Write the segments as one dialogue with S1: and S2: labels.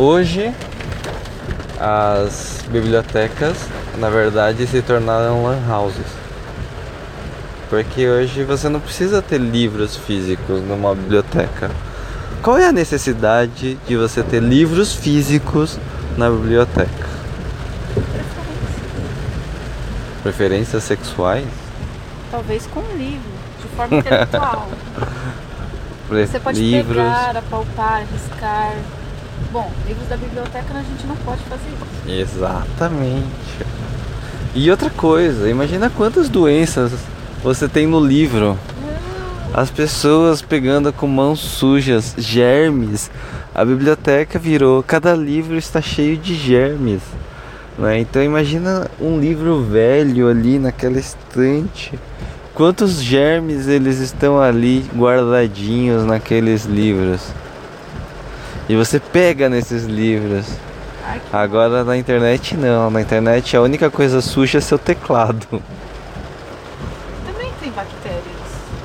S1: Hoje as bibliotecas, na verdade, se tornaram lan houses. Porque hoje você não precisa ter livros físicos numa biblioteca. Qual é a necessidade de você ter livros físicos na biblioteca? Preferências sexuais?
S2: Talvez com um livro, de forma intelectual.
S1: Pre-
S2: Você pode
S1: livros.
S2: pegar, apalpar, riscar. Bom, livros da biblioteca a gente não pode fazer isso.
S1: Exatamente. E outra coisa, imagina quantas doenças você tem no livro. As pessoas pegando com mãos sujas, germes. A biblioteca virou, cada livro está cheio de germes. Né? Então imagina um livro velho ali naquela estante. Quantos germes eles estão ali guardadinhos naqueles livros. E você pega nesses livros. Agora na internet não, na internet a única coisa suja é seu teclado.
S2: Também tem bactérias.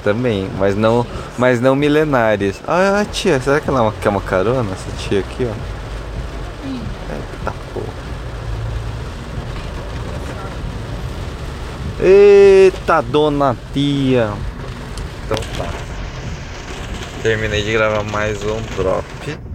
S1: Também, mas não, mas não milenares. Ah, a tia, será que ela é uma- quer uma carona? Essa tia aqui, ó. Eita porra. Eita dona tia. Então tá. Terminei de gravar mais um drop.